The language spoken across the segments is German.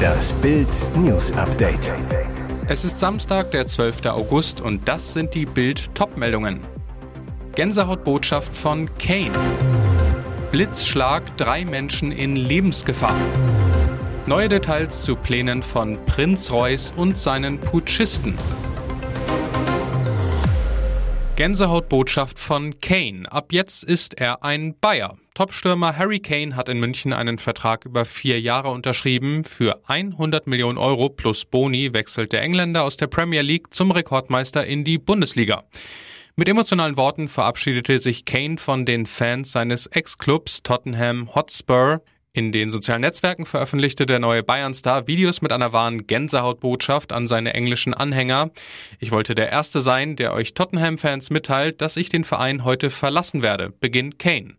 Das Bild News Update. Es ist Samstag, der 12. August und das sind die Bild Topmeldungen. Gänsehautbotschaft von Kane. Blitzschlag, drei Menschen in Lebensgefahr. Neue Details zu Plänen von Prinz Reuß und seinen Putschisten. Gänsehautbotschaft von Kane. Ab jetzt ist er ein Bayer. Topstürmer Harry Kane hat in München einen Vertrag über vier Jahre unterschrieben. Für 100 Millionen Euro plus Boni wechselt der Engländer aus der Premier League zum Rekordmeister in die Bundesliga. Mit emotionalen Worten verabschiedete sich Kane von den Fans seines Ex-Clubs Tottenham Hotspur. In den sozialen Netzwerken veröffentlichte der neue Bayern-Star Videos mit einer wahren Gänsehautbotschaft an seine englischen Anhänger. Ich wollte der Erste sein, der euch Tottenham-Fans mitteilt, dass ich den Verein heute verlassen werde, beginnt Kane.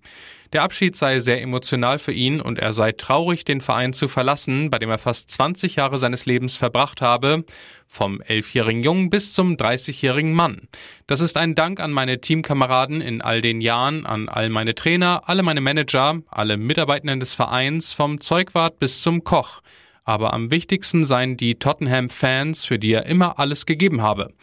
Der Abschied sei sehr emotional für ihn und er sei traurig, den Verein zu verlassen, bei dem er fast 20 Jahre seines Lebens verbracht habe, vom elfjährigen Jungen bis zum 30-jährigen Mann. Das ist ein Dank an meine Teamkameraden in all den Jahren, an all meine Trainer, alle meine Manager, alle Mitarbeitenden des Vereins, vom Zeugwart bis zum Koch. Aber am wichtigsten seien die Tottenham-Fans, für die er immer alles gegeben habe.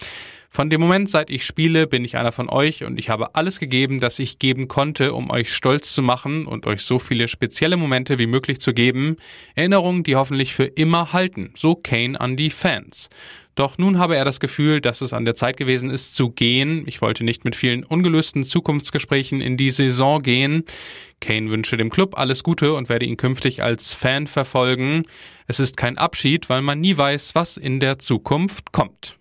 Von dem Moment, seit ich spiele, bin ich einer von euch und ich habe alles gegeben, das ich geben konnte, um euch stolz zu machen und euch so viele spezielle Momente wie möglich zu geben. Erinnerungen, die hoffentlich für immer halten. So Kane an die Fans. Doch nun habe er das Gefühl, dass es an der Zeit gewesen ist zu gehen. Ich wollte nicht mit vielen ungelösten Zukunftsgesprächen in die Saison gehen. Kane wünsche dem Club alles Gute und werde ihn künftig als Fan verfolgen. Es ist kein Abschied, weil man nie weiß, was in der Zukunft kommt.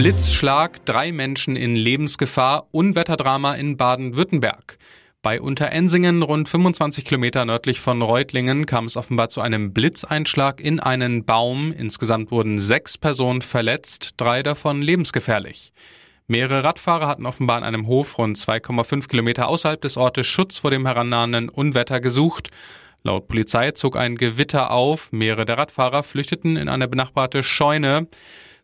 Blitzschlag, drei Menschen in Lebensgefahr, Unwetterdrama in Baden-Württemberg. Bei Unterensingen, rund 25 Kilometer nördlich von Reutlingen, kam es offenbar zu einem Blitzeinschlag in einen Baum. Insgesamt wurden sechs Personen verletzt, drei davon lebensgefährlich. Mehrere Radfahrer hatten offenbar an einem Hof rund 2,5 Kilometer außerhalb des Ortes Schutz vor dem herannahenden Unwetter gesucht. Laut Polizei zog ein Gewitter auf. Mehrere der Radfahrer flüchteten in eine benachbarte Scheune.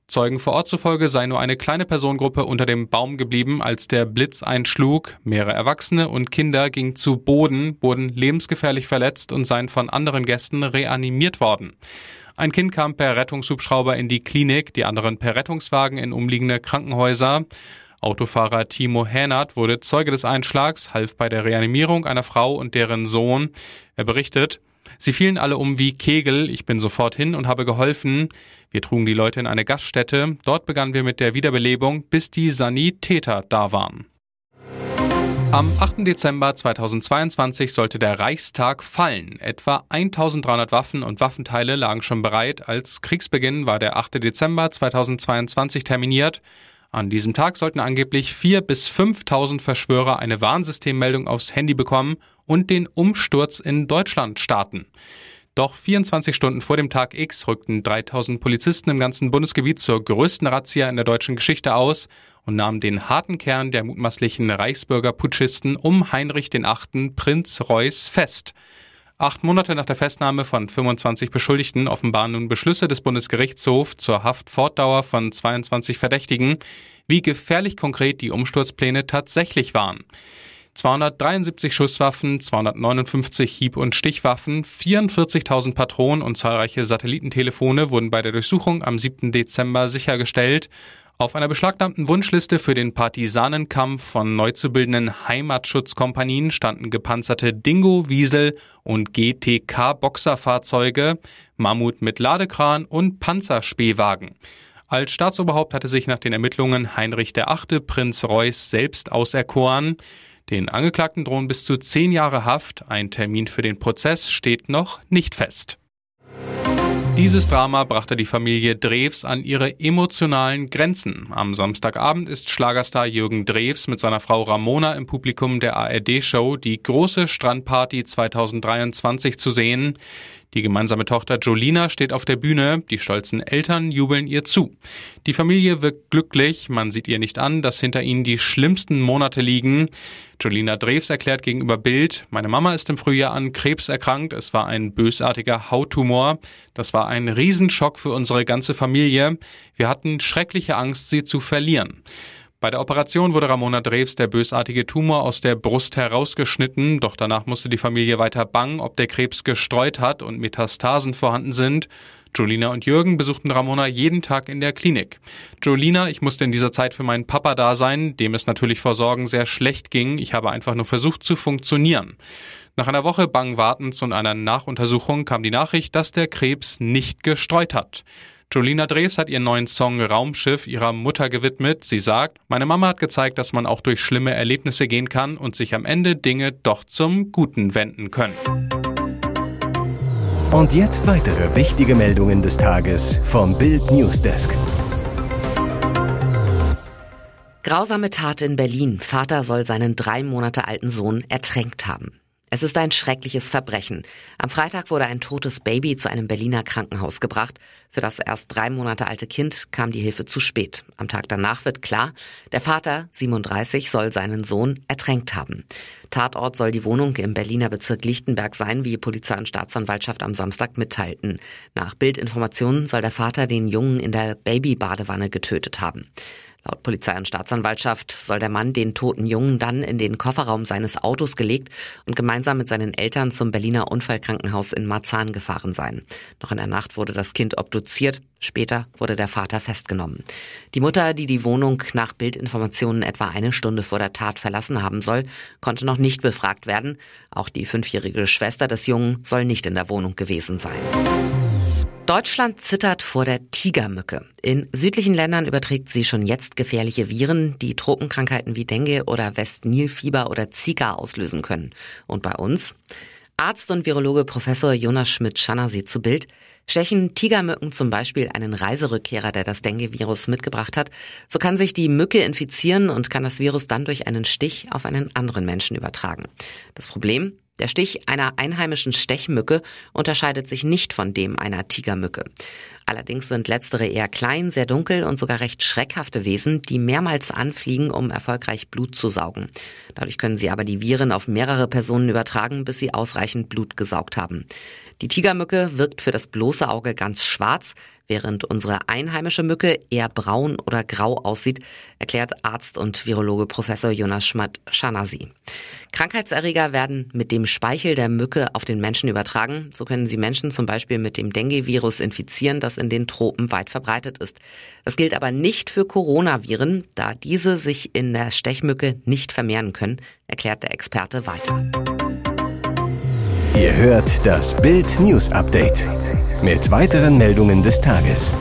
Zeugen vor Ort zufolge sei nur eine kleine Personengruppe unter dem Baum geblieben, als der Blitz einschlug. Mehrere Erwachsene und Kinder gingen zu Boden, wurden lebensgefährlich verletzt und seien von anderen Gästen reanimiert worden. Ein Kind kam per Rettungshubschrauber in die Klinik, die anderen per Rettungswagen in umliegende Krankenhäuser. Autofahrer Timo Hänert wurde Zeuge des Einschlags, half bei der Reanimierung einer Frau und deren Sohn. Er berichtet, Sie fielen alle um wie Kegel. Ich bin sofort hin und habe geholfen. Wir trugen die Leute in eine Gaststätte. Dort begannen wir mit der Wiederbelebung, bis die Sanitäter da waren. Am 8. Dezember 2022 sollte der Reichstag fallen. Etwa 1300 Waffen und Waffenteile lagen schon bereit. Als Kriegsbeginn war der 8. Dezember 2022 terminiert. An diesem Tag sollten angeblich 4.000 bis 5.000 Verschwörer eine Warnsystemmeldung aufs Handy bekommen und den Umsturz in Deutschland starten. Doch 24 Stunden vor dem Tag X rückten 3000 Polizisten im ganzen Bundesgebiet zur größten Razzia in der deutschen Geschichte aus und nahmen den harten Kern der mutmaßlichen Reichsbürger-Putschisten um Heinrich VIII. Prinz Reuß fest. Acht Monate nach der Festnahme von 25 Beschuldigten offenbaren nun Beschlüsse des Bundesgerichtshofs zur Haftfortdauer von 22 Verdächtigen, wie gefährlich konkret die Umsturzpläne tatsächlich waren. 273 Schusswaffen, 259 Hieb- und Stichwaffen, 44.000 Patronen und zahlreiche Satellitentelefone wurden bei der Durchsuchung am 7. Dezember sichergestellt. Auf einer beschlagnahmten Wunschliste für den Partisanenkampf von neu zu bildenden Heimatschutzkompanien standen gepanzerte Dingo, Wiesel und GTK-Boxerfahrzeuge, Mammut mit Ladekran und Panzerspähwagen. Als Staatsoberhaupt hatte sich nach den Ermittlungen Heinrich VIII. Prinz Reuß selbst auserkoren. Den Angeklagten drohen bis zu zehn Jahre Haft. Ein Termin für den Prozess steht noch nicht fest. Dieses Drama brachte die Familie Drews an ihre emotionalen Grenzen. Am Samstagabend ist Schlagerstar Jürgen Drews mit seiner Frau Ramona im Publikum der ARD-Show Die große Strandparty 2023 zu sehen. Die gemeinsame Tochter Jolina steht auf der Bühne, die stolzen Eltern jubeln ihr zu. Die Familie wirkt glücklich, man sieht ihr nicht an, dass hinter ihnen die schlimmsten Monate liegen. Jolina Drews erklärt gegenüber Bild, meine Mama ist im Frühjahr an Krebs erkrankt, es war ein bösartiger Hauttumor. Das war ein Riesenschock für unsere ganze Familie. Wir hatten schreckliche Angst, sie zu verlieren. Bei der Operation wurde Ramona Drews der bösartige Tumor aus der Brust herausgeschnitten, doch danach musste die Familie weiter bangen, ob der Krebs gestreut hat und Metastasen vorhanden sind. Jolina und Jürgen besuchten Ramona jeden Tag in der Klinik. Jolina, ich musste in dieser Zeit für meinen Papa da sein, dem es natürlich vor Sorgen sehr schlecht ging. Ich habe einfach nur versucht zu funktionieren. Nach einer Woche bangen Wartens und einer Nachuntersuchung kam die Nachricht, dass der Krebs nicht gestreut hat. Jolina Drews hat ihren neuen Song Raumschiff ihrer Mutter gewidmet. Sie sagt, meine Mama hat gezeigt, dass man auch durch schlimme Erlebnisse gehen kann und sich am Ende Dinge doch zum Guten wenden können. Und jetzt weitere wichtige Meldungen des Tages vom Bild Newsdesk. Grausame Tat in Berlin. Vater soll seinen drei Monate alten Sohn ertränkt haben. Es ist ein schreckliches Verbrechen. Am Freitag wurde ein totes Baby zu einem Berliner Krankenhaus gebracht. Für das erst drei Monate alte Kind kam die Hilfe zu spät. Am Tag danach wird klar, der Vater, 37, soll seinen Sohn ertränkt haben. Tatort soll die Wohnung im Berliner Bezirk Lichtenberg sein, wie Polizei und Staatsanwaltschaft am Samstag mitteilten. Nach Bildinformationen soll der Vater den Jungen in der Babybadewanne getötet haben. Laut Polizei und Staatsanwaltschaft soll der Mann den toten Jungen dann in den Kofferraum seines Autos gelegt und gemeinsam mit seinen Eltern zum Berliner Unfallkrankenhaus in Marzahn gefahren sein. Noch in der Nacht wurde das Kind obduziert. Später wurde der Vater festgenommen. Die Mutter, die die Wohnung nach Bildinformationen etwa eine Stunde vor der Tat verlassen haben soll, konnte noch nicht befragt werden. Auch die fünfjährige Schwester des Jungen soll nicht in der Wohnung gewesen sein. Deutschland zittert vor der Tigermücke. In südlichen Ländern überträgt sie schon jetzt gefährliche Viren, die Tropenkrankheiten wie Dengue oder Westnilfieber oder Zika auslösen können. Und bei uns? Arzt und Virologe Professor Jonas Schmidt-Schanner zu Bild. Stechen Tigermücken zum Beispiel einen Reiserückkehrer, der das Dengue-Virus mitgebracht hat, so kann sich die Mücke infizieren und kann das Virus dann durch einen Stich auf einen anderen Menschen übertragen. Das Problem? Der Stich einer einheimischen Stechmücke unterscheidet sich nicht von dem einer Tigermücke. Allerdings sind letztere eher klein, sehr dunkel und sogar recht schreckhafte Wesen, die mehrmals anfliegen, um erfolgreich Blut zu saugen. Dadurch können sie aber die Viren auf mehrere Personen übertragen, bis sie ausreichend Blut gesaugt haben. Die Tigermücke wirkt für das bloße Auge ganz schwarz, während unsere einheimische Mücke eher braun oder grau aussieht, erklärt Arzt und Virologe Professor Jonas Schmidt-Schanasi. Krankheitserreger werden mit dem Speichel der Mücke auf den Menschen übertragen. So können sie Menschen zum Beispiel mit dem Dengue-Virus infizieren, das in den Tropen weit verbreitet ist. Das gilt aber nicht für Coronaviren, da diese sich in der Stechmücke nicht vermehren können, erklärt der Experte weiter. Ihr hört das Bild News Update mit weiteren Meldungen des Tages.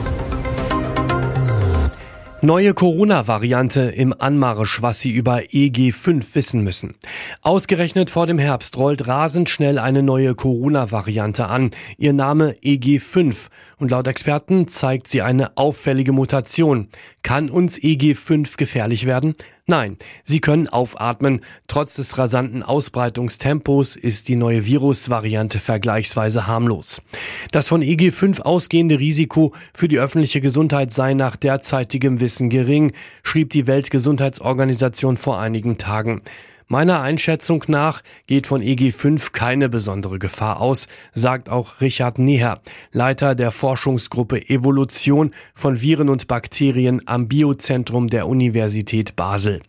Neue Corona-Variante im Anmarsch, was Sie über EG5 wissen müssen. Ausgerechnet vor dem Herbst rollt rasend schnell eine neue Corona-Variante an. Ihr Name EG5. Und laut Experten zeigt sie eine auffällige Mutation. Kann uns EG5 gefährlich werden? Nein, sie können aufatmen. Trotz des rasanten Ausbreitungstempos ist die neue Virusvariante vergleichsweise harmlos. Das von EG5 ausgehende Risiko für die öffentliche Gesundheit sei nach derzeitigem Wissen gering, schrieb die Weltgesundheitsorganisation vor einigen Tagen. Meiner Einschätzung nach geht von EG5 keine besondere Gefahr aus, sagt auch Richard Neher, Leiter der Forschungsgruppe Evolution von Viren und Bakterien am Biozentrum der Universität Basel.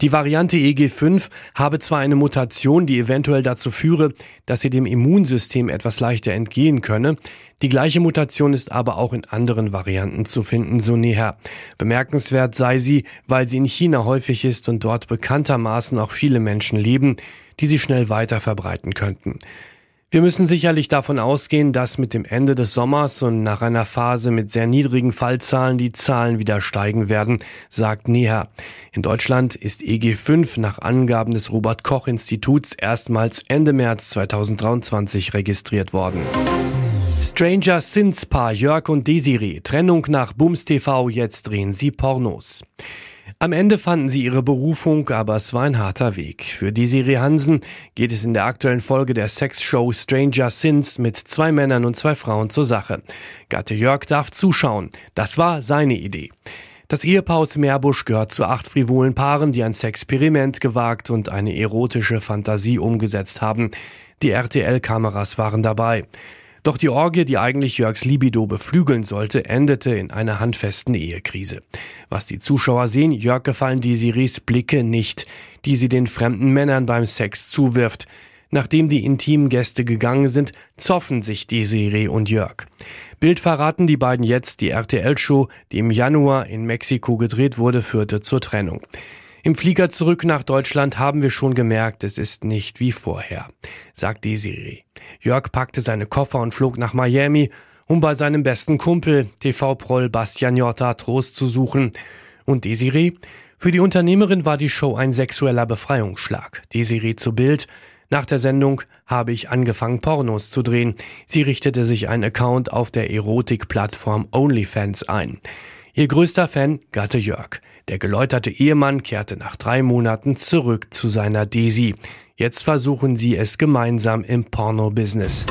Die Variante EG5 habe zwar eine Mutation, die eventuell dazu führe, dass sie dem Immunsystem etwas leichter entgehen könne, die gleiche Mutation ist aber auch in anderen Varianten zu finden, so näher. Bemerkenswert sei sie, weil sie in China häufig ist und dort bekanntermaßen auch viele Menschen leben, die sie schnell weiter verbreiten könnten. Wir müssen sicherlich davon ausgehen, dass mit dem Ende des Sommers und nach einer Phase mit sehr niedrigen Fallzahlen die Zahlen wieder steigen werden, sagt Neha. In Deutschland ist EG5 nach Angaben des Robert Koch Instituts erstmals Ende März 2023 registriert worden. Stranger Sins Paar Jörg und Desiree. Trennung nach Bums TV, jetzt drehen sie Pornos. Am Ende fanden sie ihre Berufung, aber es war ein harter Weg. Für Desiree Hansen geht es in der aktuellen Folge der Sexshow Stranger Sins mit zwei Männern und zwei Frauen zur Sache. Gatte Jörg darf zuschauen. Das war seine Idee. Das Ehepaar aus Meerbusch gehört zu acht frivolen Paaren, die ein Sexperiment gewagt und eine erotische Fantasie umgesetzt haben. Die RTL-Kameras waren dabei. Doch die Orgie, die eigentlich Jörgs Libido beflügeln sollte, endete in einer handfesten Ehekrise. Was die Zuschauer sehen, Jörg gefallen Desiris Blicke nicht, die sie den fremden Männern beim Sex zuwirft. Nachdem die intimen Gäste gegangen sind, zoffen sich Desiree und Jörg. Bild verraten die beiden jetzt, die RTL-Show, die im Januar in Mexiko gedreht wurde, führte zur Trennung. Im Flieger zurück nach Deutschland haben wir schon gemerkt, es ist nicht wie vorher, sagt Desiree. Jörg packte seine Koffer und flog nach Miami, um bei seinem besten Kumpel, TV-Proll Bastian Jotta, Trost zu suchen. Und Desiree? Für die Unternehmerin war die Show ein sexueller Befreiungsschlag. Desiree zu Bild. Nach der Sendung habe ich angefangen, Pornos zu drehen. Sie richtete sich einen Account auf der Erotikplattform OnlyFans ein. Ihr größter Fan, Gatte Jörg. Der geläuterte Ehemann kehrte nach drei Monaten zurück zu seiner Desi. Jetzt versuchen sie es gemeinsam im Porno-Business.